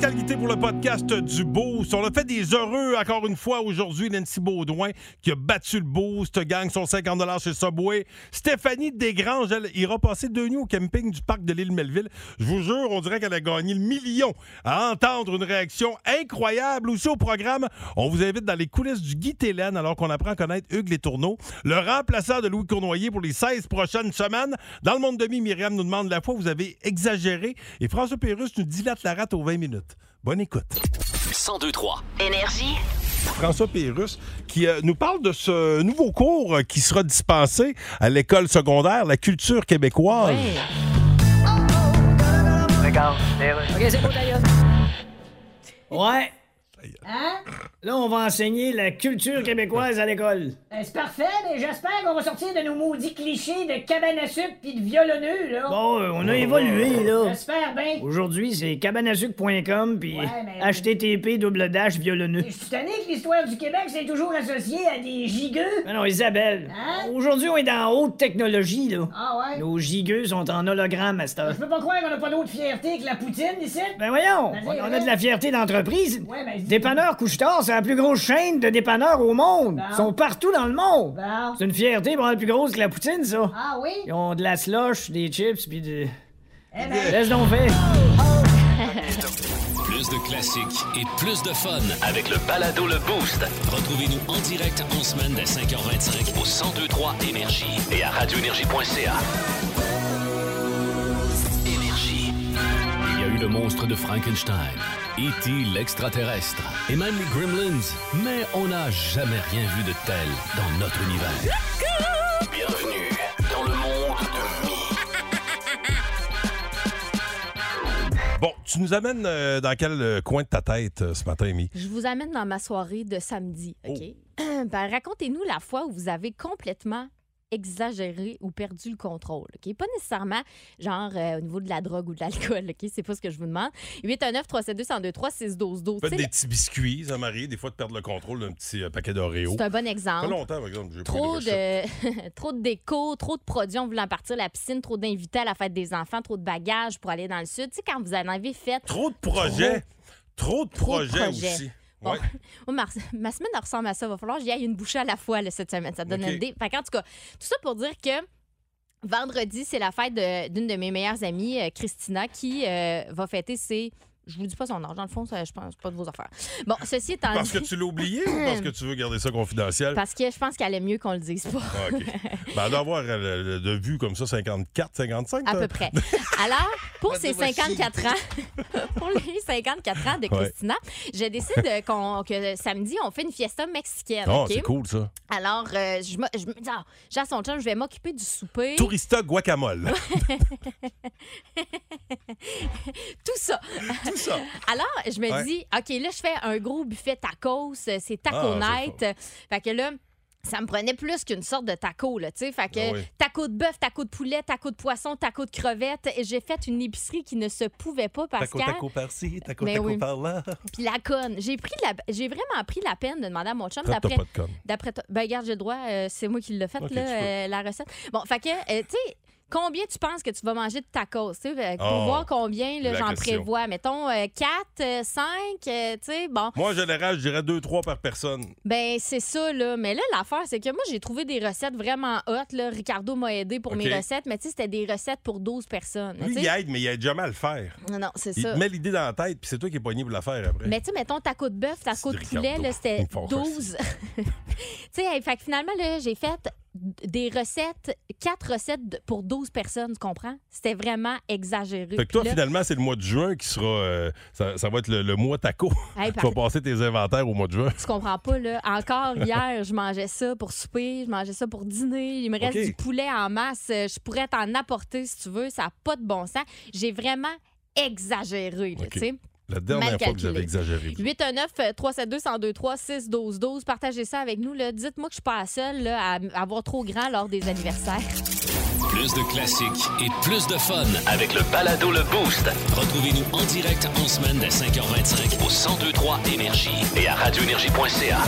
Pascal pour le podcast du Boost. On a fait des heureux encore une fois aujourd'hui. Nancy Baudouin qui a battu le Boost, gagne son 50 chez Subway. Stéphanie Desgranges, elle ira passer deux nuits au camping du parc de l'île Melville. Je vous jure, on dirait qu'elle a gagné le million à entendre une réaction incroyable. Aussi au programme, on vous invite dans les coulisses du Guy Télène alors qu'on apprend à connaître Hugues Les Tourneaux, le remplaçant de Louis Cournoyer pour les 16 prochaines semaines. Dans le monde demi, Myriam nous demande la fois vous avez exagéré et François Pérusse nous dilate la rate aux 20 minutes. Bonne écoute. 1023. Énergie. François Pérusse qui euh, nous parle de ce nouveau cours euh, qui sera dispensé à l'école secondaire, la culture québécoise. Regarde. Ouais. Hein? Là, on va enseigner la culture québécoise à l'école. Ben, c'est parfait, mais j'espère qu'on va sortir de nos maudits clichés de cabane à sucre pis de violonneux, là. Bon, euh, on a évolué, là. J'espère bien. Aujourd'hui, c'est cabanasuc.com puis Ouais, mais- http double dash violonneux. Je suis tanné que l'histoire du Québec, c'est toujours associé à des gigueux. Mais non, Isabelle. Hein? Aujourd'hui, on est dans haute technologie, là. Ah ouais? Nos gigueux sont en hologramme heure. Je peux pas croire qu'on a pas d'autre fierté que la poutine ici. Ben voyons, Ben, on a de la fierté d'entreprise. Ouais, ben, Dépanneur Couche-Tard, c'est la plus grosse chaîne de dépanneurs au monde. Bon. Ils sont partout dans le monde. Bon. C'est une fierté pour être plus grosse que la poutine, ça. Ah oui? Ils ont de la slush, des chips, puis de... Eh ben, Laisse donc faire. Plus de classiques et plus de fun. Avec le balado Le Boost Retrouvez-nous en direct en semaine dès 5h25 au 1023 Énergie et à radioénergie.ca. Énergie. Il y a eu le monstre de Frankenstein, E.T. l'extraterrestre et même les Gremlins, mais on n'a jamais rien vu de tel dans notre univers. Bienvenue dans le monde de Mi. Bon, tu nous amènes euh, dans quel euh, coin de ta tête euh, ce matin, Amy? Je vous amène dans ma soirée de samedi, OK? Ben, racontez-nous la fois où vous avez complètement exagéré ou perdu le contrôle, OK? Pas nécessairement, genre, euh, au niveau de la drogue ou de l'alcool, OK? C'est pas ce que je vous demande. 819 372 1023 6 12 12 Faites des petits biscuits, ça m'arrive des fois de perdre le contrôle d'un petit euh, paquet d'Oreo. C'est un bon exemple. longtemps, par exemple, pas Trop recette. de, trop de déco, trop de produits en voulant partir à la piscine, trop d'invités à la fête des enfants, trop de bagages pour aller dans le sud. Tu sais, quand vous en avez fait. Trop de projets. Trop de Trop de projets projets. aussi. Bon. Ouais. Moi, ma, ma semaine elle ressemble à ça. Il va falloir que j'y aille une bouchée à la fois là, cette semaine. Ça te donne OK. une idée. Fait qu'en tout cas, tout ça pour dire que vendredi, c'est la fête d'une de, mes meilleures amies, euh, Christina, qui euh, va fêter ses. Je vous dis pas son âge. Dans le fond, ça, je pense pas de vos affaires. Bon, ceci étant Parce dit. que tu l'as oublié ou parce que tu veux garder ça confidentiel? Parce que je pense qu'elle est mieux qu'on le dise pas. Ah, OK. Ben, elle doit avoir euh, de vue comme ça 54, 55. À peu près. Alors, pour ces 54 ans, pour les 54 ans de Ouais. Christina, je décide qu'on- que samedi, on fait une fiesta mexicaine. Oh, OK? c'est cool, ça. Alors, euh, je, me, je me dis, ah, j'ai à son chum, je vais m'occuper du souper. Tourista guacamole. Tout ça. Tout ça. Alors, je me Ouais. dis, OK, là, je fais un gros buffet tacos. euh, C'est taco Ah, c'est night. Fait que là, ça me prenait plus qu'une sorte de taco, là, tu sais. Fait que Ah oui. taco de bœuf, taco de poulet, taco de poisson, taco de crevettes. Et j'ai fait une épicerie qui ne se pouvait pas, Taco, Pascal. taco par-ci, taco, Mais taco oui. par-là. Puis la conne. J'ai pris la... j'ai vraiment pris la peine de demander à mon chum d'après. D'après toi. Ben, regarde, j'ai le droit. euh, c'est moi qui l'ai fait, là, euh, la recette. Bon, fait que, euh, tu sais, combien tu penses que tu vas manger de tacos? tu sais, euh, Pour Oh, voir combien, j'en prévois? Mettons 4, 5, tu sais, bon. Moi, en général, je dirais 2-3 par personne. Ben, c'est ça, là. Mais là, l'affaire, c'est que moi, j'ai trouvé des recettes vraiment hot, là. Ricardo m'a aidé pour mes recettes, mais tu sais, c'était des recettes pour 12 personnes. Lui, il aide, mais il aide jamais à le faire. Non, non, c'est Il ça. te met l'idée dans la tête, puis c'est toi qui es pogné pour la faire après. Mais tu sais, mettons, taco de bœuf, taco de poulet, là, c'était Ils me font 12. tu sais, fait que finalement, là, j'ai fait des recettes, quatre recettes pour 12 personnes, tu comprends? C'était vraiment exagéré. Fait que toi, là, finalement, c'est le mois de juin qui sera. euh, ça, ça va être le, le mois taco. Hey, tu vas passer tes inventaires au mois de juin. Tu comprends pas, là. Encore hier, je mangeais ça pour souper, je mangeais ça pour dîner. Il me reste du poulet en masse. Je pourrais t'en apporter si tu veux. Ça n'a pas de bon sens. J'ai vraiment exagéré, tu sais. La dernière fois que vous avez calculé. euh, exagéré. 819-372-1023-612-12. Partagez ça avec nous. là. Dites-moi que je suis pas la seule là, à à avoir trop grand lors des anniversaires. Plus de classiques et plus de fun. Avec le balado Le Boost Retrouvez-nous en direct en semaine dès 5h25 au 1023 Énergie et à radioénergie.ca.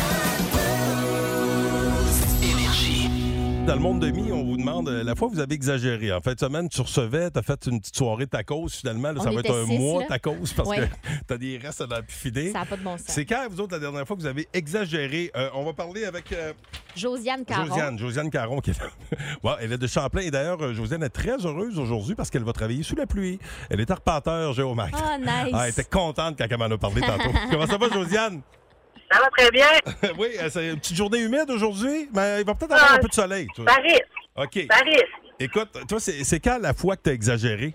Dans le monde de mi, on vous demande, euh, la fois vous avez exagéré. En fin de semaine, tu recevais, tu as fait une petite soirée tacos. Finalement, là, On ça va était être un six, mois là. tacos parce Ouais. que tu as des restes dans la pifidée. Ça n'a pas de bon sens. C'est quand, vous autres, la dernière fois que vous avez exagéré? Euh, on va parler avec euh, Josiane Caron. Josiane. Josiane Caron, qui est là. Bon, elle est de Champlain. Et d'ailleurs, euh, Josiane est très heureuse aujourd'hui parce qu'elle va travailler sous la pluie. Elle est arpenteur géomètre. Ah, nice. Ah, elle était contente quand elle m'en a parlé tantôt. Comment ça va, Josiane? Ça va très bien. oui, euh, c'est une petite journée humide aujourd'hui, mais il va peut-être avoir Ah, un peu de soleil. toi. Paris. OK. Paris. Écoute, toi, c'est quand la fois que tu as exagéré?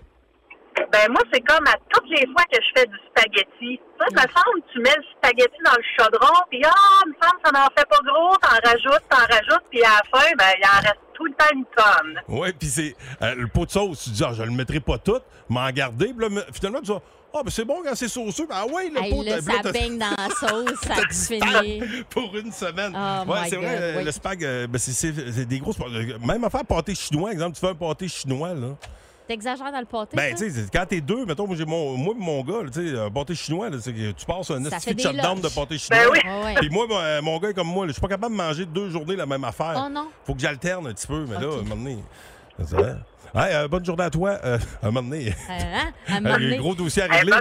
Ben moi, c'est comme à toutes les fois que je fais du spaghetti. Ça, ça me semble, tu mets le spaghetti dans le chaudron, puis ah, il me semble, ça n'en fait pas gros, t'en rajoutes, t'en rajoutes, puis à la fin, ben, il en reste tout le temps une tonne. Oui, puis c'est euh, le pot de sauce. Tu dis, ah, je le mettrai pas tout, m'en garder. Puis là, finalement, tu dis, ah, ben c'est bon quand c'est sauceux. Ben, ah ouais, le Hey, pot là, là, ça baigne dans la sauce, ça t'as a du fini. spag pour une semaine. Oh ouais, c'est vrai, euh, oui. le spag, euh, ben, c'est- des grosses. Même affaire pâté chinois, exemple, tu fais un pâté chinois, là. T'exagères dans le pâté? Ben, tu sais, quand t'es deux, mettons, moi, j'ai mon, moi et mon gars, là, tu sais, un pâté chinois, là, tu passes un fait de shutdown de pâté chinois. Ben oui. Ouais. Puis moi, mon, euh, mon gars est comme moi, là, je suis pas capable de manger deux journées la même affaire. Oh non. Faut que j'alterne un petit peu, mais là, Ok. à un moment donné. Hey, euh, bonne journée à toi. Euh, à un moment donné. Euh, hein? À un Hey, moment un donné. gros dossier à régler.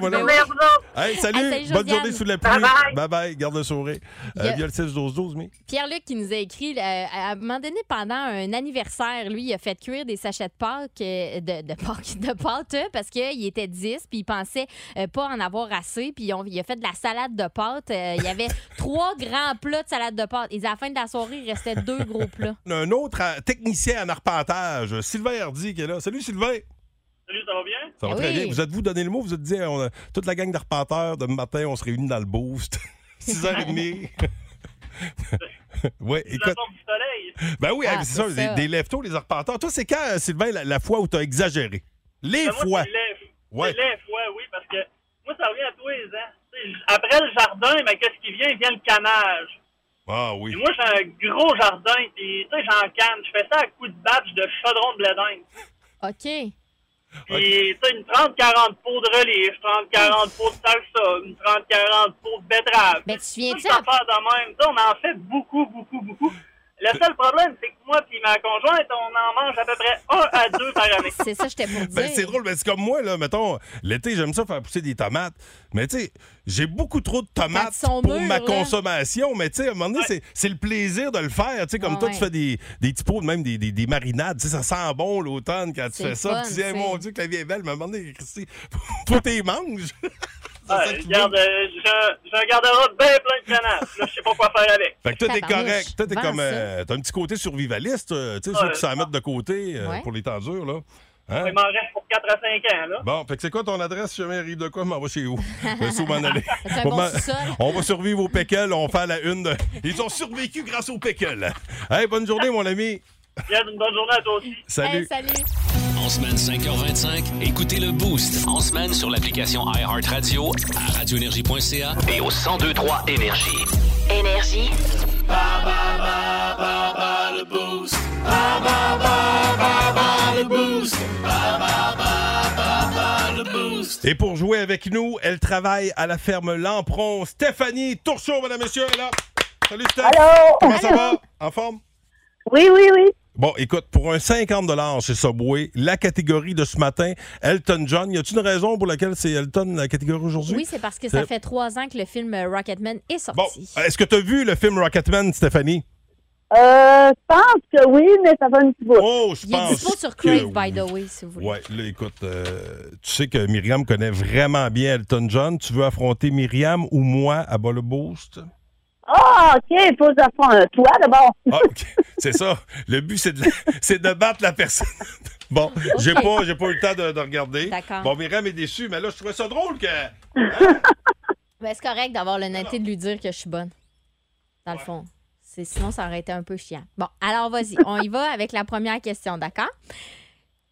Hey, salut. Hey, salut, bonne journée sous la pluie. Bye bye. Bye bye. Garde le sourire. Euh, Yeah. via le 6-12-12, mais. Pierre-Luc qui nous a écrit, euh, à un moment donné, pendant un anniversaire, lui, il a fait cuire des sachets de Pâques, euh, de, de, Pâques, de pâtes, euh, parce qu'il était 10, puis il pensait euh, pas en avoir assez, puis on- il a fait de la salade de pâtes. Euh, il y avait trois grands plats de salade de pâtes. Et à la fin de la soirée, il restait deux gros plats. Un autre euh, technicien en arpentage, Sylvain Hardy, qui est là. Salut, Sylvain. Salut, ça va bien? Ça va Ah très bien. Vous êtes-vous donné le mot? Vous êtes dit, on a- toute la gang d'arpenteurs, de matin, on se réunit dans le boost. 6h30. oui, C'est la écoute. soleil. Ben oui, Ah, c'est c'est ça, ça. Des, des lève-tôt, les arpenteurs. Toi, c'est quand, Sylvain, la, la fois où tu as exagéré? Les Ben, moi, fois. c'est les- Ouais. les fois, oui, parce que moi, ça revient à tous les ans. Après le jardin, ben, qu'est-ce qui vient? Vient le canage. Ah oui. Puis moi, j'ai un gros jardin, puis tu sais, j'en canne. Je fais ça à coups de batch de chaudron de blé. OK. Puis, tu sais, une 30-40 pots de relief, 30-40 pots de salsa, une 30-40 pots de betterave. Ben, tu te souviens-tu, Toute affaire de même. Tu sais, on en fait beaucoup, beaucoup, beaucoup. Le seul problème, c'est que moi puis ma conjointe, on en mange à peu près un à deux par année. c'est ça, j'étais pour dire. Ben, c'est drôle, ben, c'est comme moi, là, mettons, l'été, j'aime ça faire pousser des tomates. Mais, tu sais, j'ai beaucoup trop de tomates pour ma là. consommation. Mais, tu sais, à un moment donné, c'est- c'est le plaisir de le faire. Tu sais, comme Ah toi, ouais. tu fais des, des petits pots, même des, des, des marinades. Tu sais, ça sent bon l'automne quand tu fais ça. tu dis, Hey, tu mon. Dieu, que la vie est belle. Mais à un moment donné, Christy, faut t'es manges. Ouais, regarde, euh, j'ai un garde-robe bien plein de canage. Là, je sais pas quoi faire avec. Fait que toi, t'es correct. Toi, t'es comme. euh, T'as un petit côté survivaliste, euh, tu sais, ceux qui s'en mettent de côté euh, Ouais. pour les temps durs, là. Hein? Il m'en reste pour 4 à 5 ans, là. Bon, fait que c'est quoi ton adresse? Si jamais il arrive de quoi? m'en va chez. Je où m'en aller. C'est un Bon, bon sous-sol. on va survivre au pickle, on fait la une de... Ils ont survécu grâce au pickle. Hey, bonne journée, mon ami. Regarde, une bonne journée à toi aussi. Salut. Hey, salut. En semaine 5h25, écoutez le Boost. En semaine sur l'application iHeartRadio À radioénergie.ca. et au 1023 Énergie. Énergie. Et pour jouer avec nous, elle travaille à la ferme Lampron. Stéphanie messieurs, elle est là. Salut, Steph. Allô? Comment ça va? En forme? Oui, oui, oui. Bon, écoute, pour un 50 chez Subway, la catégorie de ce matin, Elton John, y a-t-il une raison pour laquelle c'est Elton la catégorie aujourd'hui? Oui, c'est parce que ça fait trois ans que le film Rocketman est Bon, sorti. est-ce que tu as vu le film Rocketman, Stéphanie? Euh, je pense que oui, mais ça fait un petit bout. Oh, je Il est pense. dispo sur que Crave, by oui. the way, si vous voulez. Ouais, là, écoute, euh, tu sais que Myriam connaît vraiment bien Elton John. Tu veux affronter Myriam ou moi à bas le boost? Ah, OK, il faut que ça fasse un toit d'abord. Ah, OK. C'est ça. Le but, c'est de, la- c'est de battre la personne. Bon, j'ai pas, j'ai pas eu le temps de, de regarder. D'accord. Bon, Myriam est déçue, mais là, je trouvais ça drôle que. Ben, c'est correct d'avoir l'honnêteté de lui dire que je suis bonne. Dans le fond. C'est, sinon, ça aurait été un peu chiant. Bon, alors vas-y. On y va avec la première question, d'accord?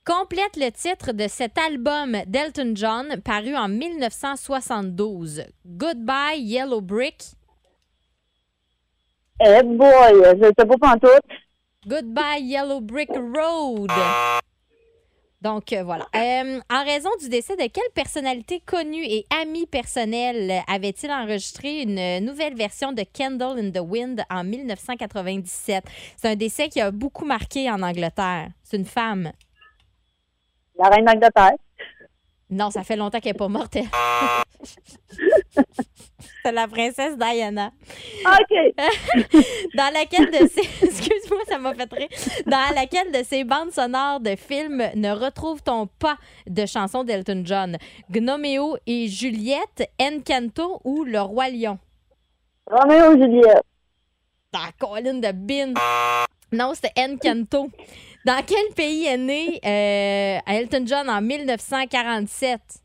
Complète le titre de cet album d'Elton John paru en 1972. Goodbye Yellow Brick. Eh boy, je sais pas pantoute. Goodbye Yellow Brick Road. Donc euh, voilà. Euh, en raison du décès de quelle personnalité connue et amie personnelle avait-il enregistré une nouvelle version de Candle in the Wind en 1997? C'est un décès qui a beaucoup marqué en Angleterre. C'est une femme. La reine d'Angleterre. Non, ça fait longtemps qu'elle n'est pas morte. elle. C'est la princesse Diana. OK. Dans laquelle de ces... Excuse-moi, ça m'a fait rire. Dans laquelle de ces bandes sonores de films ne retrouve-t-on pas de chansons d'Elton John? Gnoméo et Juliette, Encanto ou Le Roi Lion? Roméo et Juliette. La colline de Bin. Non, c'était Encanto. Dans quel pays est né euh, Elton John en 1947?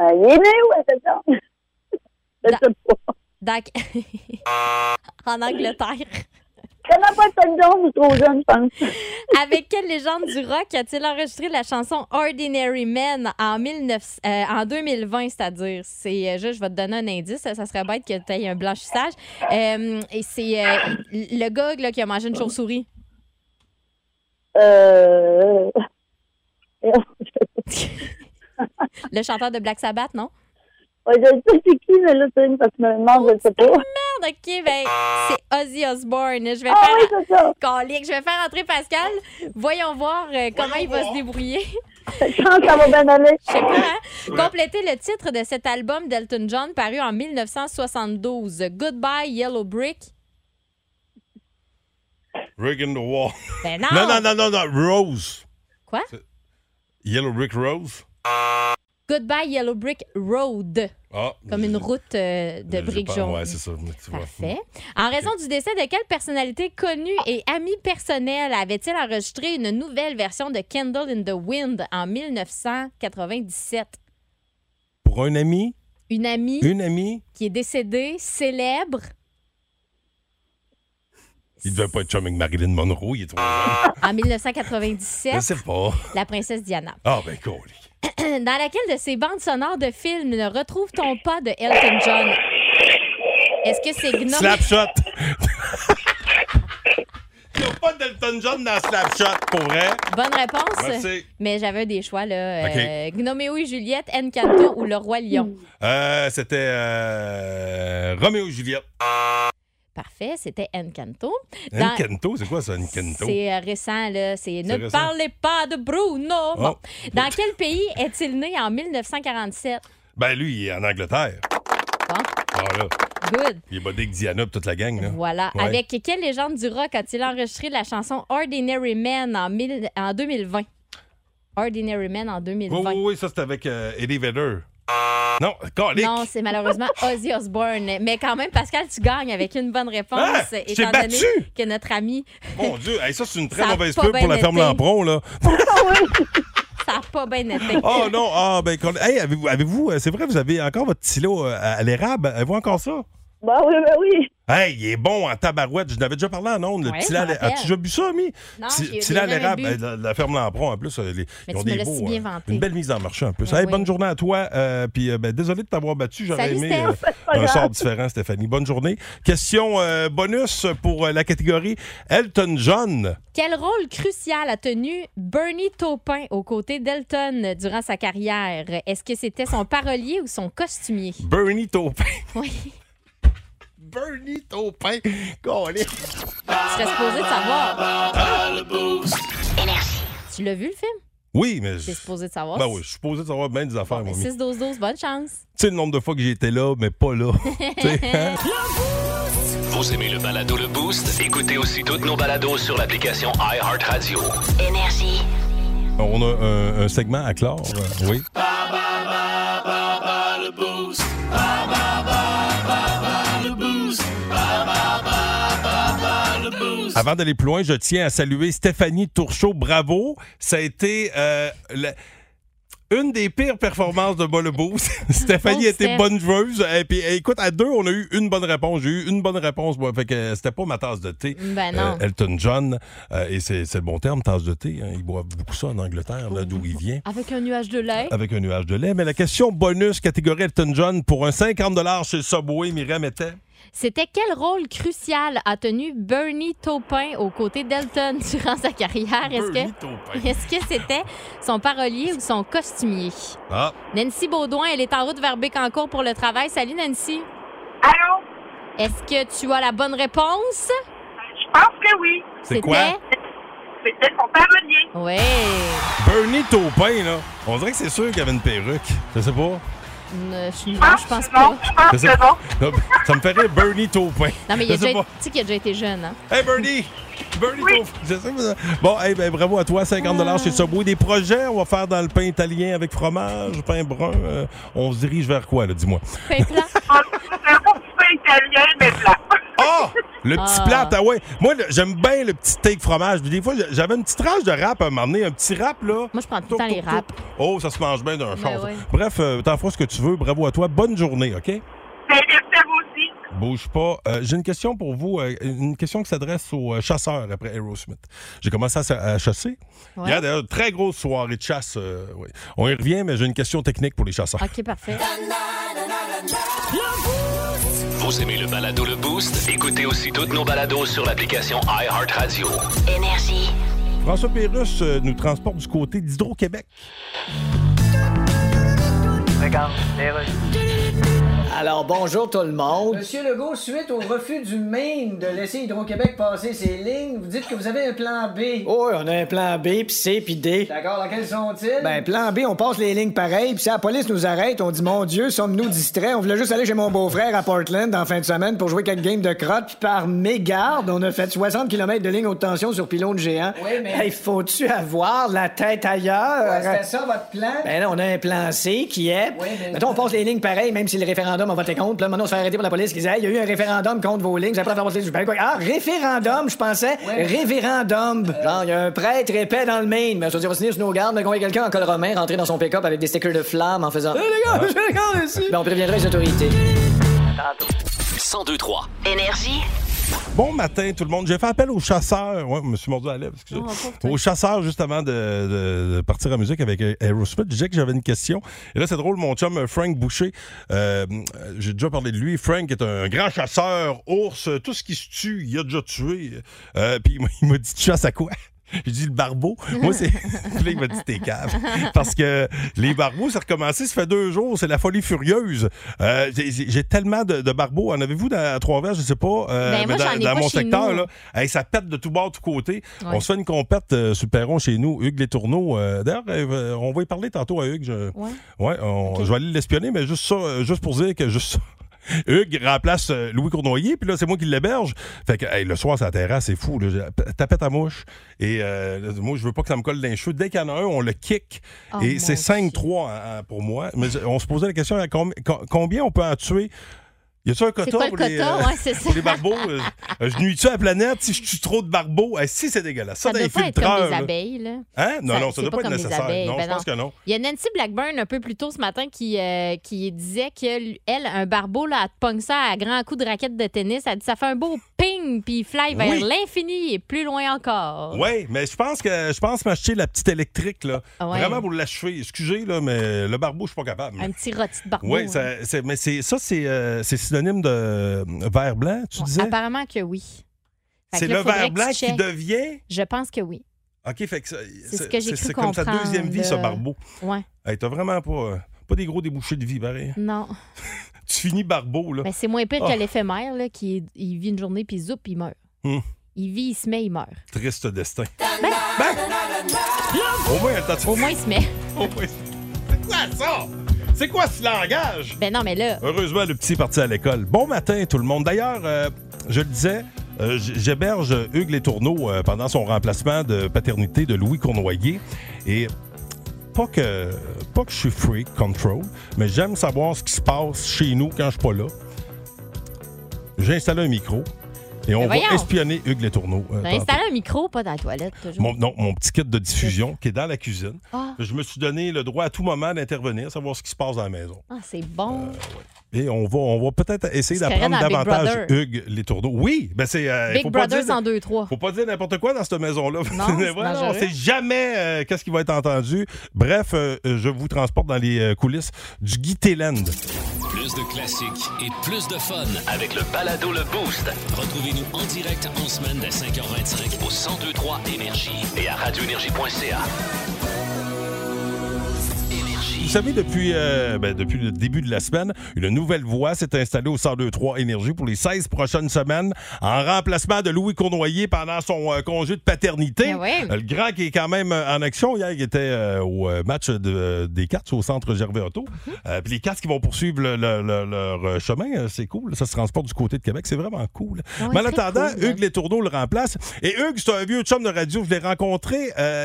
Euh, il est né où, John? Je sais pas. En Angleterre. Je connais pas je suis trop jeune, je pense. Avec quelle légende du rock a-t-il enregistré la chanson Ordinary Men en, 19 euh, en 2020, c'est-à-dire? C'est, euh, juste, je vais te donner un indice, ça, ça serait bête que tu aies un blanchissage. Euh, et c'est euh, le gars là, qui a mangé une chauve-souris. Euh... Le chanteur de Black Sabbath, non? Ouais, je sais c'est qui, mais là, c'est une parce que me demande, je ne sais pas. Merde, OK, ben, c'est Ozzy Osbourne. Je vais Ah faire... oui, c'est ça. Je vais faire entrer Pascal. Voyons voir euh, comment il va se débrouiller. Je pense que ça va bien aller. Je sais pas, hein? Complétez le titre de cet album d'Elton John paru en 1972. Goodbye Yellow Brick. Rig in the wall. Ben non. non, non, non, non, non, Rose. Quoi? Yellow Brick Rose? Goodbye Yellow Brick Road. Ah. Comme une route euh, de briques jaunes. Ouais, c'est ça. mais tu vois. Parfait. En raison du décès de quelle personnalité connue et amie personnelle avait-il enregistré une nouvelle version de Candle in the Wind en 1997? Pour un ami, Une amie une amie, qui est décédée, célèbre, il devait pas être chum avec Marilyn Monroe, il est trop jeune. en 1997, Je sais pas. la princesse Diana. Ah, ben, cool. Dans laquelle de ces bandes sonores de films ne retrouve-t-on pas de Elton John? Est-ce que c'est Gnome? Slapshot. Il n'y a pas d'Elton John dans Slapshot, pour vrai. Bonne réponse. Merci. Mais j'avais des choix, là. OK. Euh, Gnoméo et Juliette, Encanto ou Le Roi Lion? Euh, C'était euh, Roméo et Juliette. Parfait, c'était Encanto. Dans- Encanto, c'est quoi ça, Encanto? C'est euh, récent, là. C'est Ne récent? parlez pas de Bruno. Bon. Oh. Dans quel pays est-il né en 1947? Ben, lui, il est en Angleterre. Bon, Ah, là. good. Il est bodé avec Diana pis toute la gang, là. Voilà. Ouais. Avec quelle légende du rock a-t-il enregistré la chanson Ordinary Man en, mille- en 2020? Ordinary Man en 2020. Oui, oui, oui, ça, c'était avec euh, Eddie Vedder. Non, calique. Non, c'est malheureusement Ozzy Osbourne. Mais quand même, Pascal, tu gagnes avec une bonne réponse, Ah, étant donné battu! que notre ami, Mon Dieu, hey, ça, c'est une très Ça mauvaise pub pour la ferme. Lampron, là. ça n'a pas bien été. Oh non, ah, ben, hey, avez-vous, avez-vous, euh, c'est vrai, vous avez encore votre stylo euh, à l'érable. Avez-vous encore ça? Ben oui, ben oui. Hey, il est bon en tabarouette. Je n'avais déjà parlé en ondes, le Ouais, petit je lait à m'en l'é- rappelle. As-tu déjà bu ça, Mi? Non, Petit- j'ai- petit j'ai lait à jamais l'érable, bu. euh, la, la ferme Lampron, en plus, euh, les- Mais ils ont tu me des l'as beaux. bien euh, vanté. une belle mise en marché, en plus. Ah Hey, oui. Bonne journée à toi. euh, Puis, euh, ben, désolé de t'avoir battu. J'aurais Salut, aimé Steph. euh, pas un grave. sort différent, Stéphanie. Bonne journée. Question euh, bonus pour euh, la catégorie Elton John. Quel rôle crucial a tenu Bernie Taupin aux côtés d'Elton durant sa carrière? Est-ce que c'était son parolier ou son costumier? Bernie Taupin. Oui. Bernie Taupin. Calé. Tu serais supposé de savoir. Tu l'as vu, le film? Oui, mais. Tu es supposé de savoir. Ben oui, je suis supposé de savoir bien des affaires, moi. Tu 6-12-12, bonne chance. sais le nombre de fois que j'ai été là, mais pas là. Tu sais, hein? Vous aimez le balado Le Boost? Écoutez aussi toutes nos balados sur l'application iHeartRadio. Énergie. On a un, un segment à clore. euh, Oui. Avant d'aller plus loin, je tiens à saluer Stéphanie Tourchot. Bravo. Ça a été euh, la- une des pires performances de Bas le Boost. Stéphanie était bonne joueuse. Et puis, écoute, à deux, on a eu une bonne réponse. J'ai eu une bonne réponse. moi. Fait que c'était pas ma tasse de thé. Ben non. Euh, Elton John. euh, et c'est c'est le bon terme, tasse de thé. hein. Ils boivent beaucoup ça en Angleterre, là, d'où il vient. Avec un nuage de lait. Avec un nuage de lait. Mais la question bonus, catégorie Elton John, pour un 50 chez Subway, Myriam était? C'était quel rôle crucial a tenu Bernie Taupin aux côtés d'Elton durant sa carrière? Est-ce Bernie que Taupin. est-ce que c'était son parolier ou son costumier? Ah, Nancy Baudouin, elle est en route vers Bécancourt pour le travail. Salut Nancy. Allô? Est-ce que tu as la bonne réponse? Je pense que oui. c'est quoi? C'était son parolier. Oui. Bernie Taupin, là. On dirait que c'est sûr qu'il y avait une perruque. Je sais pas. Je non, Ah, je pense non, pas. je pense que non. Ça me ferait Bernie Taupin. Non, mais il a déjà, tu sais qu'il a déjà été jeune, hein? Hey Bernie! Bernie Taupin. Sais pas. Bon, hey, ben, bravo à toi, 50 chez Subway. Des projets, on va faire dans le pain italien avec fromage, pain brun. euh, on se dirige vers quoi, là, dis-moi? Pain plat. Ah, pain italien, mais blanc. Ah! Le petit Ah. plat, ah ouais. Moi, j'aime bien le petit steak fromage. Puis Des fois, j'avais une petite tranche de rap à un moment donné, un petit rap, là. Moi, je prends tout le temps les raps. Oh, ça se mange bien d'un Ben ça. ouais. Bref, euh, t'en feras ce que tu veux. Bravo à toi. Bonne journée, OK? Ben, merci à vous aussi. Bouge pas. Euh, J'ai une question pour vous, euh, une question qui s'adresse aux euh, chasseurs après Aerosmith. J'ai commencé à, chasser. Ouais. Il y a d'ailleurs une très grosse soirée de chasse. euh, oui. On y revient, mais j'ai une question technique pour les chasseurs. OK, parfait. Vous aimez le balado Le Boost? Écoutez aussi toutes nos balados sur l'application iHeartRadio. Énergie. François Pérusse euh, nous transporte du côté d'Hydro-Québec. Alors, bonjour tout le monde. Monsieur Legault, suite au refus du Maine de laisser Hydro-Québec passer ses lignes, vous dites que vous avez un plan B. Oh, on a un plan B, puis C, puis D. D'accord, dans quels sont-ils? Ben, plan B, on passe les lignes pareilles, puis si la police nous arrête, on dit Mon Dieu, sommes-nous distraits? On voulait juste aller chez mon beau-frère à Portland en fin de semaine pour jouer quelques games de crotte, puis par mégarde, on a fait 60 km de ligne haute tension sur pylône géant. Oui, mais- Hey, faut-tu avoir la tête ailleurs? Ouais, C'était ça votre plan? Ben là, on a un plan C qui est. Oui, mais- Mettons, on passe les lignes pareilles, même si le référendum a voté contre. Puis là, maintenant, on se fait arrêter par la police qui disait, il y a eu un référendum contre vos lignes. Vous avez pas à faire les- Ben, quoi? Ah, référendum, je pensais. Ouais. Révérendum. Genre, il y a un prêtre épais dans le Maine. Mais je veux dire, on va se tenir sur nos gardes, mais qu'on voit quelqu'un en col romain rentrer dans son pick-up avec des stickers de flammes en faisant. Hey, les gars, j'ai les gars ici. Ben, on préviendra les autorités. 1023. Énergie. Bon matin, tout le monde. J'ai fait appel aux chasseurs. Ouais, je me suis mordu à la lèvre. Oh, aux chasseurs, juste avant de, de- de partir en musique avec Aerosmith. Je disais que j'avais une question. Et là, c'est drôle, mon chum euh, Frank Boucher, euh, j'ai déjà parlé de lui. Frank est un grand chasseur, ours, tout ce qui se tue, il a déjà tué. Euh, puis il m'a- il m'a dit Tu chasses à quoi? J'ai dit le barbeau. Moi, c'est. Puis il m'a dit t'es cave. Parce que les barbeaux, ça a recommencé, ça fait deux jours, c'est la folie furieuse. Euh, j'ai- tellement de, de barbeaux. En avez-vous dans, à Trois-Rivières, je sais pas. euh, Ben, moi, mais dans, ai dans pas mon chez secteur, nous. là, hey, ça pète de tous bords, de tous côtés. Ouais. On se fait une compète euh, sur le perron chez nous. Hugues Les Tourneaux. euh, D'ailleurs, euh, on va y parler tantôt à Hugues. Je, Ouais. ouais, on- je vais aller l'espionner, mais juste ça, euh, juste pour dire que juste ça. Hugues remplace euh, Louis Cournoyer, puis là, c'est moi qui l'héberge. Fait que, hey, le soir, c'est la terrasse, c'est fou. Là, tapette à mouche. Et euh, moi, je veux pas que ça me colle dans les cheveux. Dès qu'il y en a un, on le kick. Oh, et c'est Dieu. 5-3 hein, hein, pour moi. Mais je- on se posait la question à com- combien on peut en tuer Y a-tu un quota quoi le pour, les, quota? Ouais, c'est ça. pour les barbeaux? Euh, euh, je nuis-tu à la planète si je tue trop de barbeaux? Eh, si, c'est dégueulasse. Ça, Ça doit pas être comme des abeilles, là. Hein? Non, Ça- non, ça doit pas être nécessaire. non, ben je pense que non. Il y a Nancy Blackburn un peu plus tôt ce matin qui, euh, qui disait qu'elle, un barbeau, là, elle te pogne ça à grands coups de raquette de tennis. Elle dit ça fait un beau ping, puis il fly vers Oui. l'infini et plus loin encore. Oui, mais je pense que je pense m'acheter la petite électrique, là. Ah ouais. Vraiment pour l'achever. Excusez, là, mais le barbeau, je suis pas capable. Un petit rôti de barbeau. Oui, hein. mais c'est, ça, c'est, euh, c'est synonyme de euh, vert blanc, tu disais? Apparemment que oui. Fait C'est que là, le faudrait vert que blanc tu qui checkes. devient? Je pense que oui. OK, fait que ça- C'est ce que j'ai cru c'est comme sa comprendre, deuxième vie, ce là. barbeau. Ouais. Hey, t'as vraiment pas, euh, pas des gros débouchés de vie, pareil. Non. Tu finis barbeau, là. Mais c'est moins pire Oh. que l'éphémère, là, qui il vit une journée, puis zoup, il meurt. Hum, Il vit, il se met, il meurt. triste destin. Ben! Au moins, attends, Au moins, il se met. Au moins, c'est quoi ça? C'est quoi ce langage? Ben non, mais là, Heureusement, le petit est parti à l'école. Bon matin, tout le monde. D'ailleurs, euh, je le disais, euh, j'héberge Hugues Les Tourneaux euh, pendant son remplacement de paternité de Louis Cournoyer. Et pas que, pas que je suis freak control, mais j'aime savoir ce qui se passe chez nous quand je suis pas là. J'ai installé un micro. Et on Mais va voyons. espionner Hugues Les Tourneaux. euh, T'as tantôt. installé un micro, pas dans la toilette, toujours. Mon, non, mon petit kit de diffusion qui est dans la cuisine. Ah. Je me suis donné le droit à tout moment d'intervenir, savoir ce qui se passe dans la maison. Ah, c'est bon. Et on va, on va peut-être essayer d'apprendre davantage. Hugues Les Tourneaux. Oui, ben c'est. euh, Big faut pas Brother dire- 102-3. Faut pas dire n'importe quoi dans cette maison-là. Non, c'est Voilà, on sait jamais euh, qu'est-ce qui va être entendu. Bref, euh, je vous transporte dans les euh, coulisses du Guy Téland. Plus de classiques et plus de fun avec le balado Le Boost. Retrouvez-nous en direct en semaine dès 5h25 au 1023 Énergie et à radioénergie.ca. Vous savez, depuis, euh, ben, depuis le début de la semaine, une nouvelle voix s'est installée au 1023 Énergie pour les 16 prochaines semaines en remplacement de Louis Cournoyer pendant son euh, congé de paternité. Ah ouais. Euh, le grand qui est quand même en action hier, il était euh, au match de- des Cats au centre Gervais Auto. Puis les Cats qui vont poursuivre le- le- le- leur chemin, c'est cool. Ça se transporte du côté de Québec, c'est vraiment cool. Ouais, Mais en attendant, cool, Hugues Les Tourneaux le remplace. Et Hugues, c'est un vieux chum de radio. Je l'ai rencontré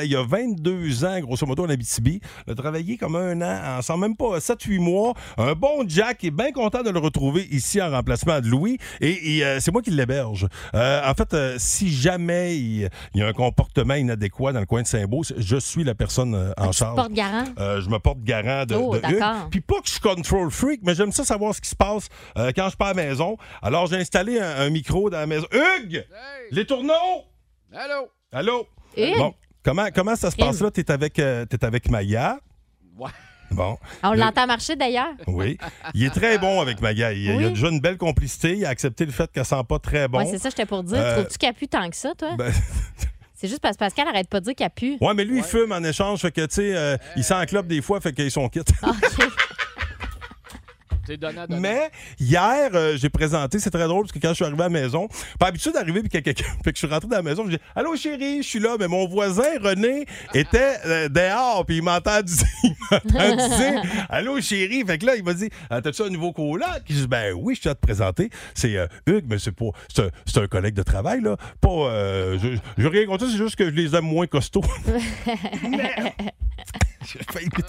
il y a 22 ans, grosso modo, en Abitibi. On a travaillé comme un an ensemble, même pas 7-8 mois. Un bon Jack est bien content de le retrouver ici en remplacement de Louis. Et, et, euh, c'est moi qui l'héberge. Euh, en fait, euh, si jamais il, il y a un comportement inadéquat dans le coin de Saint-Beau, c'est- je suis la personne euh, en Tu te charge. portes garant? Euh, je me porte garant de, Oh, de Hugues. d'accord. Puis pas que je suis control freak, mais j'aime ça savoir ce qui se passe euh, quand je pars à la maison. Alors j'ai installé un, un micro dans la maison. Hugues! Les tourneaux! Allô? Allô? Hugues? Bon, comment, comment ça se passe là? T'es avec, euh, t'es avec Maya? Ouais. Bon. Ah, On Le- l'entend marcher d'ailleurs. Oui. Il est très bon avec Maya. Il, il a Oui. déjà une belle complicité. Il a accepté le fait qu'elle sent pas très bon. Ouais, c'est ça, j'étais pour dire. Euh, Trouves-tu qu'elle pue tant que ça, toi? Ben, C'est juste parce que Pascal arrête pas de dire qu'elle pue. ouais, mais lui, il fume en échange. Fait que, tu sais, euh, il sent en club des fois, fait qu'ils sont quittes. Ah, OK. C'est donnant, donnant. Mais hier, euh, j'ai présenté, c'est très drôle parce que quand je suis arrivé à la maison, pas habitué d'arriver puis a quelqu'un, puis que je suis rentré dans la maison, je dis Allô chérie, je suis là, mais mon voisin René était euh, dehors, puis il m'entend dire, il m'entend dire Allô chérie, fait que là, il m'a dit Ah, T'as-tu un nouveau coloc? Je dis Ben oui, je tiens à te présenter. C'est euh, Hugues, mais c'est pas. C'est un, collègue de travail, là. Pas. euh, je, je rien contre ça, c'est juste que je les aime moins costauds. mais. Failli tout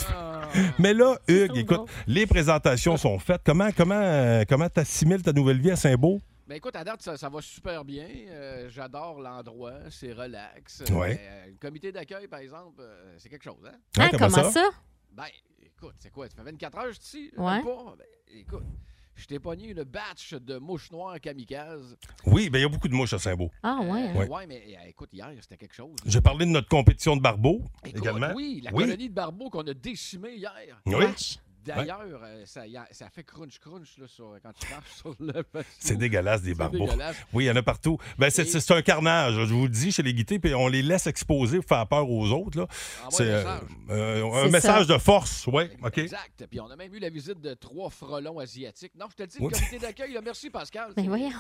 mais là, Hugues, écoute, les présentations sont faites. Comment comment euh, comment t'assimiles ta nouvelle vie à Saint-Beau? Ben écoute, à date, ça, ça va super bien. Euh, J'adore l'endroit, c'est relax. Ouais. Euh, le comité d'accueil, par exemple, euh, c'est quelque chose, hein? Ah, comment comment ça? ça? Ben, écoute, c'est quoi? Ça fait 24 heures, je suis ici? Ouais. Pas? Ben, écoute, je t'ai pogné une batch de mouches noires kamikazes. Oui, ben il y a beaucoup de mouches à Saint-Beau. Ah, ouais. hein? Euh, Ouais. ouais, mais euh, écoute, hier, c'était quelque chose. J'ai parlé de notre compétition de barbeau Écoute, également. Oui, la Oui. colonie de barbeaux qu'on a décimée hier. Oui. D'ailleurs, euh, ça, ça fait crunch-crunch là, sur- quand tu marches sur le. C'est dégueulasse des C'est barbeaux. dégueulasse. Oui, il y en a partout. Ben, c'est, Et- un carnage, je vous le dis, chez les guittés, puis on les laisse exposer pour faire peur aux autres. Là. Envoie C'est un euh, message. euh, un C'est message ça. de force, oui. OK. Exact. Puis on a même eu la visite de trois frelons asiatiques. Non, je te le dis, Oui. le comité d'accueil, là, merci Pascal. Ben C'est- voyons.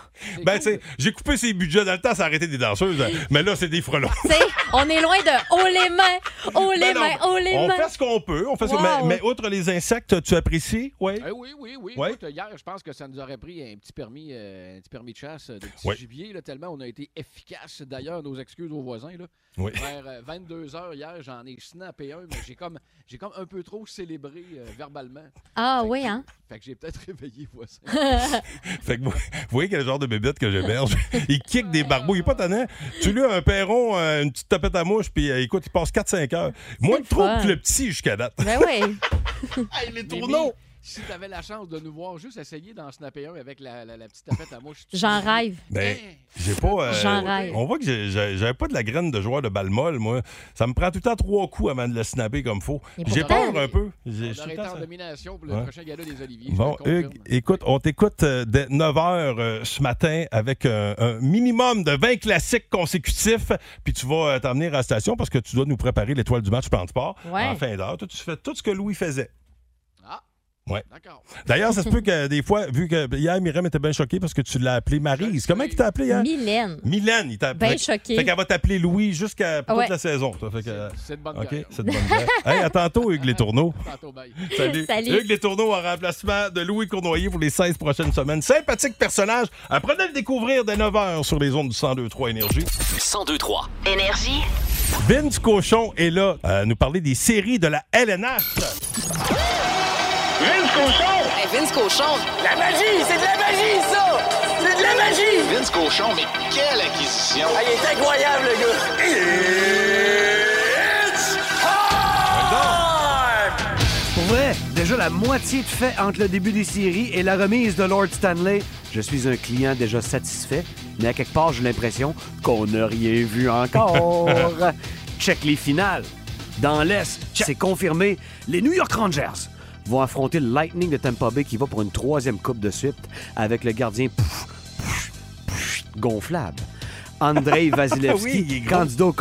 Ben, cool. tu sais, j'ai coupé ses budgets dans le temps, ça a arrêté des danseuses, hein. mais là, c'est des frelons. Tu sais, on est loin de oh les mains, oh les Ben mains, oh les on mains. fait ce qu'on peut. On fait ce- Wow. mais, mais outre les insectes, tu apprécies? Oui. Eh oui, oui, oui. Ouais. Écoute, hier, je pense que ça nous aurait pris un petit permis, euh, un petit permis de chasse euh, de petit Ouais. gibier, là, tellement on a été efficace. D'ailleurs, nos excuses aux voisins. Là. Oui. Vers 22 h hier, j'en ai snappé un, mais j'ai comme, j'ai comme un peu trop célébré euh, verbalement. Ah Fait oui, hein? Fait que j'ai peut-être réveillé les voisins. Fait que vous, vous voyez quel genre de bébête que j'héberge. Il kick des barbeaux. Il est pas tannant. Tu lui as un perron, euh, une petite tapette à mouche, puis euh, écoute, il passe 4-5 heures. Moins de trop que le petit jusqu'à date. Ben oui. Les si tu avais la chance de nous voir juste essayer d'en snapper un avec la, la- la petite tapette à mouche. J'en rêve. Ben, Hein? j'ai pas. euh, J'en rêve. on voit que j'avais pas de la graine de joueur de balle molle, moi. Ça me prend tout le temps trois coups avant de le snapper comme faut. J'ai peur un peu. J'ai- tout le temps en ça. domination pour le Ouais. prochain gala des Oliviers. Bon, Hugues, écoute, on t'écoute euh, dès 9 h ce matin avec un, un minimum de 20 classiques consécutifs. Puis tu vas euh, t'emmener à la station parce que tu dois nous préparer l'étoile du match Plan de Sport Ouais. en fin d'heure. Tu fais tout ce que Louis faisait. Ouais. d'accord. D'ailleurs, ça se peut que des fois, vu que hier, Myriam était bien choquée parce que tu l'as appelé Maryse. Comment il t'a appelé hier? Mylène. Mylène, il t'a appelé. Ben choquée. Fait qu'elle va t'appeler Louis jusqu'à Ouais. toute la saison. toi. Fait que, C'est de bonne OK, guerre. c'est de bonne guerre. hey, à tantôt, Hugues Les Tourneaux. Tantôt, bye. Salut. Salut. Hugues Les Tourneaux en remplacement de Louis Cournoyer pour les 16 prochaines semaines. Sympathique personnage. Apprenez à le découvrir dès 9h sur les ondes du 102.3 Énergie. 1023. Énergie. Vince Cochon est là à nous parler des séries de la LNH. Vince Cochon! Vince Cochon! La magie! C'est de la magie, ça! C'est de la magie! Vince Cochon, mais quelle acquisition! Ah, il est incroyable, le gars! It's Pour vrai, déjà la moitié de fait entre le début des séries et la remise de Lord Stanley. Je suis un client déjà satisfait, mais à quelque part, j'ai l'impression qu'on n'a rien vu encore. Check les finales. Dans l'Est, c'est confirmé, les New York Rangers vont affronter le Lightning de Tampa Bay qui va pour une troisième coupe de suite avec le gardien gonflable. Andrei Vasilevski, Oui, candidat au.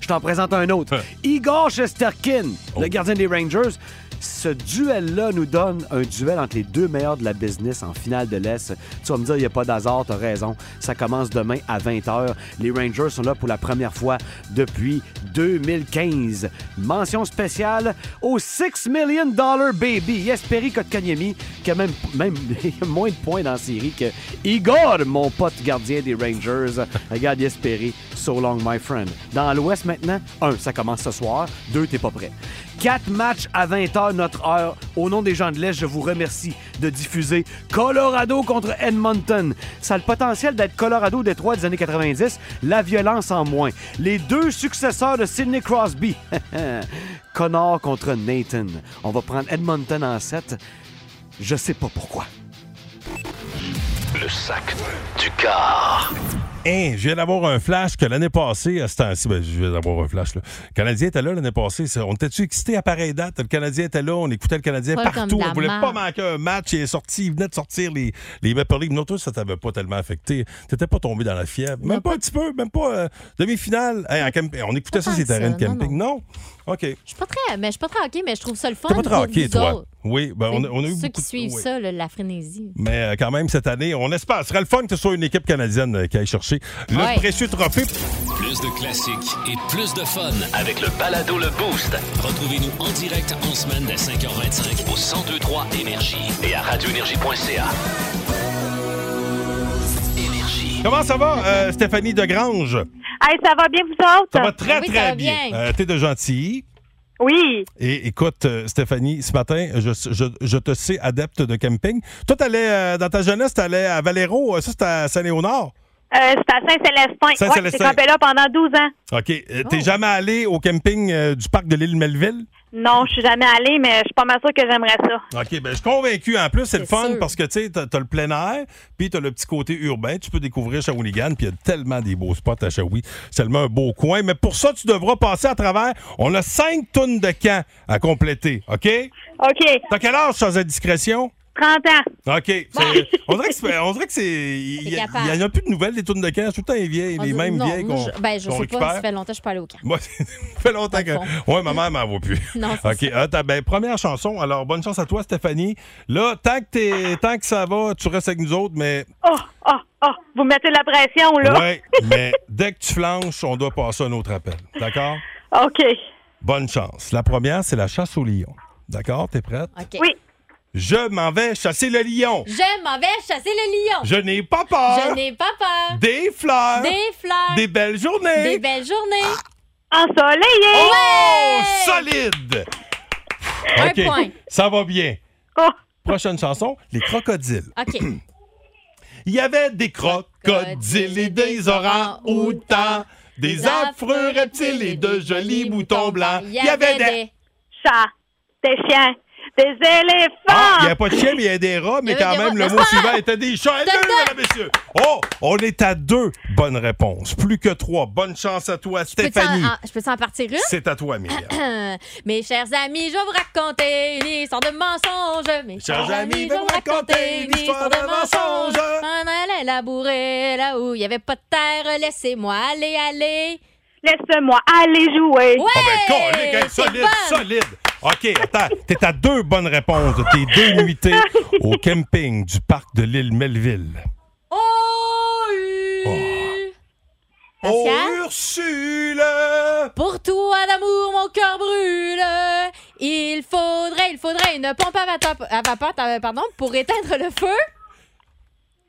Je t'en présente un autre. Igor Shesterkin, le gardien des Rangers. Ce duel-là nous donne un duel entre les deux meilleurs de la business en finale de l'Est. Tu vas me dire, il n'y a pas d'hasard, t'as raison. Ça commence demain à 20h. Les Rangers sont là pour la première fois depuis 2015. Mention spéciale au 6 million dollar baby, Jesperi Kotkaniemi, qui a même, moins de points dans la série que Igor, mon pote gardien des Rangers. Regarde Jesperi, so long my friend. Dans l'Ouest maintenant, un, ça commence ce soir. Deux, t'es pas prêt. Quatre matchs à 20h notre Au nom des gens de l'Est, je vous remercie de diffuser Colorado contre Edmonton. Ça a le potentiel d'être Colorado Détroit des années 90, la violence en moins. Les deux successeurs de Sidney Crosby. Connor contre Nathan. On va prendre Edmonton en 7. Je sais pas pourquoi. Le sac du car. Hein, je viens d'avoir un flash que l'année passée, à ce temps-ci, ben, je viens d'avoir un flash. Là. Le Canadien était là l'année passée. Ça, On était-tu excités à pareille date? Le Canadien était là, on écoutait le Canadien Pas partout. On voulait pas manquer un match. Il est sorti, il venait de sortir les, les Maple Leafs. Non, toi, ça t'avait pas tellement affecté. T'étais pas tombé dans la fièvre. Même pas un petit peu, même pas euh, demi-finale. Hey, On écoutait ça, ces terrains de non, camping. Non? OK. Je suis pas très, mais je suis pas très hockey, mais je trouve ça le fun. T'es pas très hockey, toi. autres. Oui, ben, on, a- on a eu Ceux beaucoup qui suivent oui. ça, là, la frénésie. Mais euh, quand même, cette année, on espère. Ce serait le fun que ce soit une équipe canadienne euh, qui aille chercher le Ouais. précieux trophée. Plus de classiques et plus de fun avec le balado Le Boost. Retrouvez-nous en direct en semaine dès 5h25 au 1023 Énergie et à radioénergie.ca. Comment ça va, euh, Stéphanie Degrange? Hey, ça va bien, vous autres? Ça va très, Oui, ça très va bien. bien. Euh, T'es de gentil. Oui. Et écoute, euh, Stéphanie, ce matin, je, te sais adepte de camping. Toi, t'allais, euh, dans ta jeunesse, t'allais à Valero, euh, ça, c'était à Saint-Léonard. Euh, c'est à Saint-Célestin. Ouais, Saint-Célestin. j'ai campé là pendant 12 ans. OK. Euh, T'es jamais allé au camping euh, du parc de l'île Melville? Non, je suis jamais allée, mais je suis pas mal sûre que j'aimerais ça. OK, ben je suis convaincu. En plus, c'est le C'est fun sûr. parce que tu sais, t'as t'as le plein air, puis t'as le petit côté urbain. Tu peux découvrir Shawinigan, puis il y a tellement des beaux spots à Shawi. C'est tellement un beau coin. Mais pour ça, tu devras passer à travers. On a cinq tonnes de camp à compléter, OK? OK. T'as quel âge, sans indiscrétion? 30 ans. OK. C'est- on dirait que c'est. on dirait que c'est- Il y, a- en plus de nouvelles des tonnes de camp. Tout le temps les vieilles, les mêmes non, vieilles qu'on je, ben, je qu'on sais pas, récupère. ça fait longtemps que je suis pas allée au camp. Moi, ça fait longtemps que. Ouais, ma mère m'en voit plus. Non, c'est OK. Ah, t'as- ben, première chanson. Alors, bonne chance à toi, Stéphanie. Là, tant que, t'es- tant que ça va, tu restes avec nous autres, mais. Oh, oh, oh, vous mettez de la pression, là. Ouais, mais dès que tu flanches, on doit passer à un autre appel. D'accord? OK. Bonne chance. La première, c'est la chasse au lion. D'accord? T'es prête? OK. Oui. Je m'en vais chasser le lion. Je m'en vais chasser le lion. Je n'ai pas peur. Je n'ai pas peur. Des fleurs. Des fleurs. Des belles journées. Des belles journées. Ensoleillé. Oh! Solide! Un OK. point. Ça va bien. Prochaine chanson, les crocodiles. OK. Il y avait des crocodiles et des orangs-outans, des affreux reptiles et de jolis moutons blancs. Il y avait des... chats, des chiens, des éléphants. Ah, il n'y avait pas de chiens, mais il y avait des rats, mais quand même, le mot suivant était des chats. Et deux, mesdames, messieurs. Oh, on est à deux bonnes réponses. Plus que trois. Bonne chance à toi, Stéphanie. Je peux en partir une? C'est à toi, Myriam. Mes chers amis, je vais vous raconter une histoire de mensonge. Mes Chers amis, je vais vous raconter une histoire de mensonge. On allait labourer là où il n'y avait pas de terre. Laissez-moi aller, aller. Laisse-moi aller jouer. Ouais! Ah ben, hein, solide, solide. OK, attends, t'es à deux bonnes réponses de tes deux nuitées au camping du parc de l'île Melville. Oh, oui. Oh? Ursule! Pour toi d'amour, mon cœur brûle. Il faudrait, il faudrait une pompe à vapeur, à vapeur, euh, pardon, pour éteindre le feu.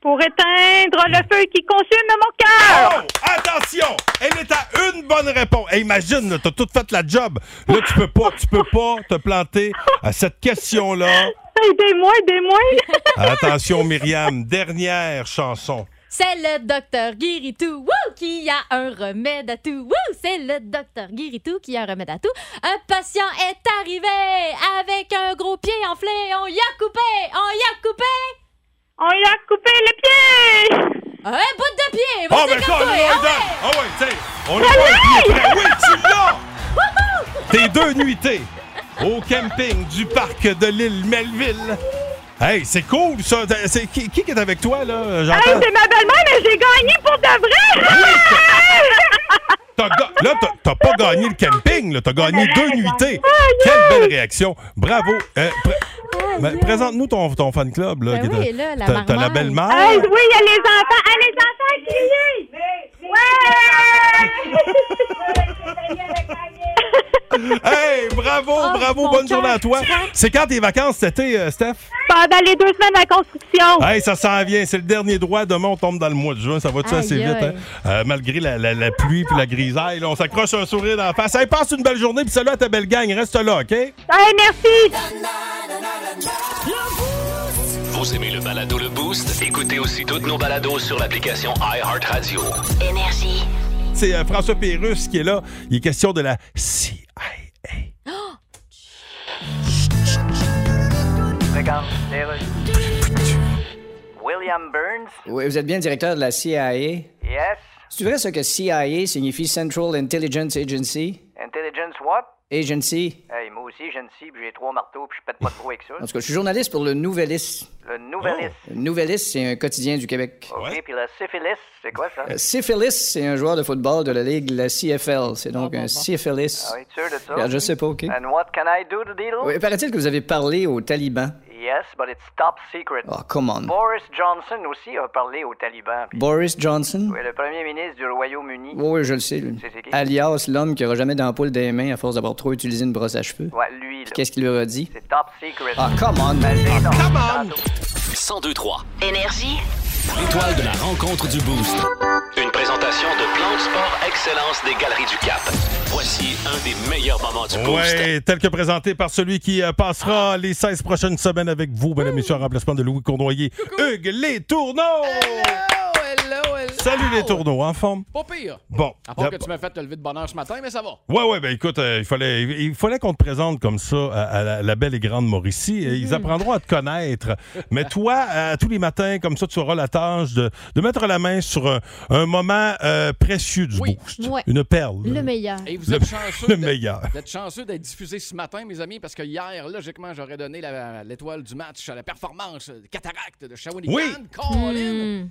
Pour éteindre le feu qui consume mon cœur. Oh, attention! Une bonne réponse. Hey, imagine, là, t'as tout fait la job. Là, tu peux pas, tu peux pas te planter à cette question-là. aidez-moi, aidez-moi. Attention, Myriam, dernière chanson. C'est le docteur Guiritou wouh, qui a un remède à tout. Wouh, c'est le docteur Guiritou qui a un remède à tout. Un patient est arrivé avec un gros pied enflé. On y a coupé, on y a coupé. On y a coupé le pied. Un bout de pied. Oh, ben comme ça, toi. Ah on ouais. Ah ouais, tu sais, on est pas un pied. Oui, tu l'as! Tes deux nuitées au camping du parc de l'île Melville. Hey, c'est cool, ça. C'est, qui, qui est avec toi, là? Hey, c'est ma belle-mère, mais j'ai gagné pour de vrai. T'as ga- là, t'as, pas gagné le camping, là. T'as gagné deux nuitées. Quelle belle réaction. Bravo. Euh, pr- ben, présente-nous ton, ton fan club, là. Ben oui, là, la t'as, la belle-mère. Hey, oui, il y a les enfants. Ah, les enfants criés. Ouais! Hey, bravo, Oh, bravo. Bonne journée à toi. C'est quand tes vacances cet été, euh, Steph? Pendant les deux semaines de construction. Hey, ça s'en vient. C'est le dernier droit. Demain, on tombe dans le mois de juin. Ça va-tu Aïe, assez vite, hein? Euh, malgré la, la- la pluie puis la grisaille, là, on s'accroche un sourire dans la face. Hey, passe une belle journée puis salut à ta belle gang. Reste là, OK? Hey, merci. Vous aimez le balado Le Boost? Écoutez aussi toutes nos balados sur l'application iHeartRadio. Énergie. C'est euh, François Pérusse qui est là. Il est question de la CIA. Regarde, William Burns? Oui, vous êtes bien directeur de la CIA. Yes. C'est vrai ça que CIA signifie Central Intelligence Agency? Intelligence what? Agency. Hey, moi aussi, scie, puis j'ai trois marteaux, puis je pète pas trop avec ça. En tout cas, je suis journaliste pour le Nouvelliste. Le Nouvelliste. Le Nouvelliste, c'est un quotidien du Québec. OK, puis le syphilis, c'est quoi ça? Euh, Syphilis, c'est un joueur de football de la ligue, la CFL. C'est donc un syphilis. Ah oui, sûr de ça? Regarde, je sais pas, OK? And what can I do to deal? Oui, paraît-il que vous avez parlé aux talibans. Yes, but it's top secret. Oh, come on. Boris Johnson aussi a parlé aux talibans. puis- Boris Johnson? Oui, le premier ministre du Royaume-Uni. Oui, oui, je le sais, lui. C'est- qui? Alias, l'homme qui aura jamais d'ampoule des mains à force d'avoir trop utilisé une brosse à cheveux. Ouais, lui, là. Qu'est-ce qu'il leur a dit? C'est top secret. Ah, come on. Donc, come on. tantôt. 1023. Énergie. L'étoile de la rencontre du Boost. Une présentation de Plan de Sport Excellence des Galeries du Cap. Voici un des meilleurs moments du Boost. Oui, tel que présenté par celui qui euh, passera les 16 prochaines semaines avec vous, mesdames et messieurs, en remplacement de Louis Cournoyer, Hugues Les Tourneaux! Hello, hello. Salut les Tourneaux, en forme? Pas pire. Bon. À part que tu m'as fait te lever de bonne heure ce matin, mais ça va. Ouais, ouais, ben écoute, euh, il fallait, il fallait qu'on te présente comme ça à, à la, la belle et grande Mauricie. Ils apprendront à te connaître. Mais toi, euh, tous les matins, comme ça, tu auras la tâche de, de mettre la main sur un, un moment euh, précieux du boost. Ouais. Une perle. Le meilleur. Et vous Le- êtes chanceux. le d'être- meilleur. D'être chanceux d'être diffusé ce matin, mes amis, parce que hier, logiquement, j'aurais donné l'étoile du match à la performance de cataracte de Shawinigan. Oui. Colin.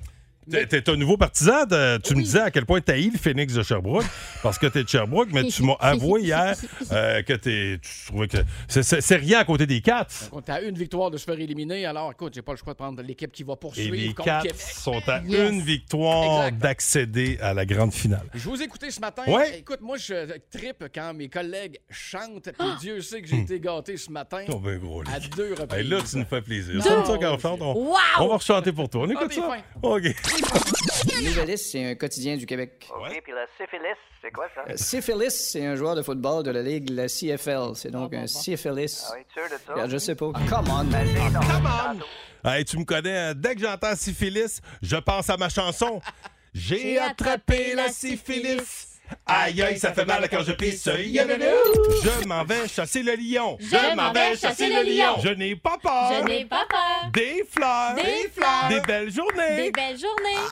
T'es, t'es un nouveau partisan. de- tu me disais à quel point t'as le Phoenix de Sherbrooke parce que t'es de Sherbrooke, mais tu m'as avoué hier euh, que t'es, tu trouvais que c'est, c'est- c'est rien à côté des Cats. On est à une victoire de se faire éliminer, alors écoute, j'ai pas le choix de prendre l'équipe qui va Et poursuivre les contre Cats Québec. sont à Yes. une victoire Exact. d'accéder à la grande finale. Je vous ai écouté ce matin. Ouais. Écoute, moi, je tripe quand mes collègues chantent. Puis Dieu sait que j'ai été gâté ce matin. Ton ben gros, À deux reprises. Hey, là, tu nous fais plaisir. Non. C'est ça. On, Wow! on va rechanter pour toi. On écoute Ah, ça? OK. Le Nouvelliste, c'est un quotidien du Québec. OK, puis le syphilis, c'est quoi ça? Euh, Syphilis, c'est un joueur de football de la ligue, la CFL. C'est donc un syphilis. Ah oui, sûr de ça? Regarde, je sais pas. Come on. Vas-y, donc, tantôt. Hey, tu me connais. hein? Dès que j'entends syphilis, je pense à ma chanson. J'ai attrapé la syphilis. Aïe aïe, ça fait mal quand je pisse. Je m'en vais chasser le lion. Je m'en vais chasser le lion. Je n'ai pas peur. Je n'ai pas peur. Des fleurs. Des fleurs. Des belles journées. Des belles journées.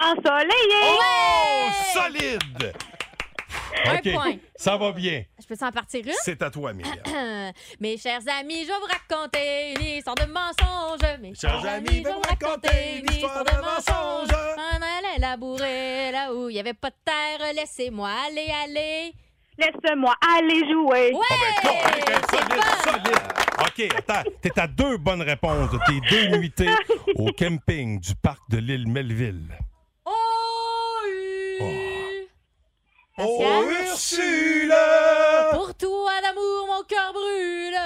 Ensoleillé. Oh, solide. Un OK, point. Ça va bien. Je peux s'en partir une? C'est à toi, Myriam. Mes chers amis, je vais vous raconter une histoire de mensonge. Mes Chers amis, je vais vous raconter une histoire de mensonge. On allait labourer là où il n'y avait pas de terre. Laissez-moi aller, aller. Laisse-moi aller jouer. Ouais! Solide, solide. OK, attends. T'es à deux bonnes réponses de tes deux nuitées au camping du parc de l'île Melville. Oh, Oh? Ursule! Pour toi d'amour, mon cœur brûle.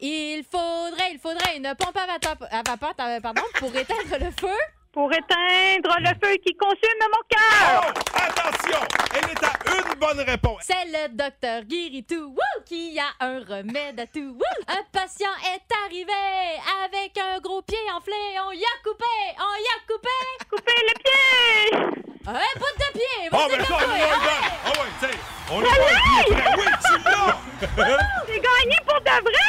Il faudrait, il faudrait une pompe à vapeur, à vapeur, euh, pardon, pour éteindre le feu. Pour éteindre le feu qui consume mon cœur. Attends, Attention, elle est à une bonne réponse. C'est le docteur Guiritou wouh, qui a un remède à tout. wouh. Un patient est arrivé avec un gros pied enflé. On y a coupé, on y a coupé. Coupé le pied! Un bout de pied. Oh, ben ça, on hein. regarde. Ah ouais, tu sais, on un pied. Oui, tu l'as. J'ai gagné pour de vrai!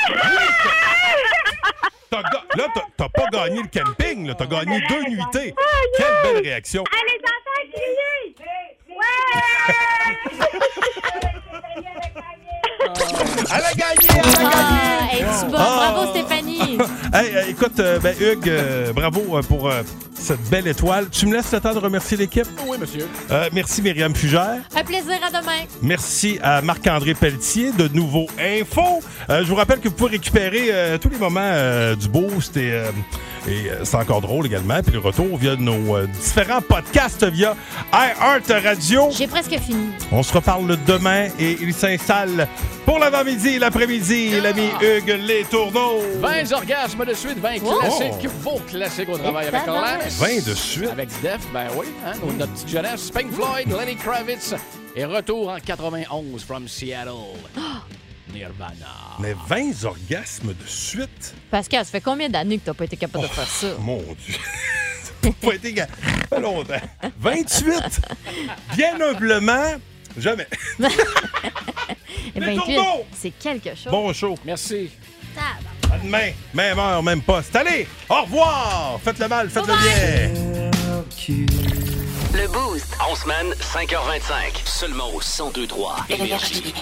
T'as ga- Là, t'as- t'as pas gagné le camping, là. T'as gagné deux nuitées. Quelle belle réaction. Allez, les enfants, criez! Ouais! Elle a gagné, elle a Ah, gagné. bonne? Ah. Bravo, Stéphanie. Hey, euh, écoute, euh, ben, Hugues, euh, bravo euh, pour euh, cette belle étoile. Tu me laisses le temps de remercier l'équipe? Oui, monsieur. Euh, merci Myriam Fugère. Un plaisir à demain. Merci à Marc-André Pelletier de Nouveau Info. Euh, je vous rappelle que vous pouvez récupérer euh, tous les moments euh, du Boost et, euh, et euh, c'est encore drôle également. Puis le retour via nos euh, différents podcasts via iHeart Radio. J'ai presque fini. On se reparle demain et il s'installe pour l'avant-midi et l'après-midi, l'ami Hugues Les Tourneaux. 20 orgasmes de suite, 20 Oh. classiques, vos classiques au travail avec Lance. 20 de suite. Avec Def, ben oui, hein, notre petite jeunesse. Pink Floyd, Lenny Kravitz. Et retour en 91 from Seattle. Nirvana. Mais 20 orgasmes de suite? Pascal, ça fait combien d'années que t'as pas été capable de faire ça? Mon Dieu. Pas été fait longtemps. 28. Bien humblement, jamais. Eh Les ben, c'est quelque chose. Bon show. Merci. À demain. Même heure, même poste. Allez, au revoir. Faites le mal, faites le bien. Le Boost. En semaine, 5h25. Seulement au 1023 Énergie.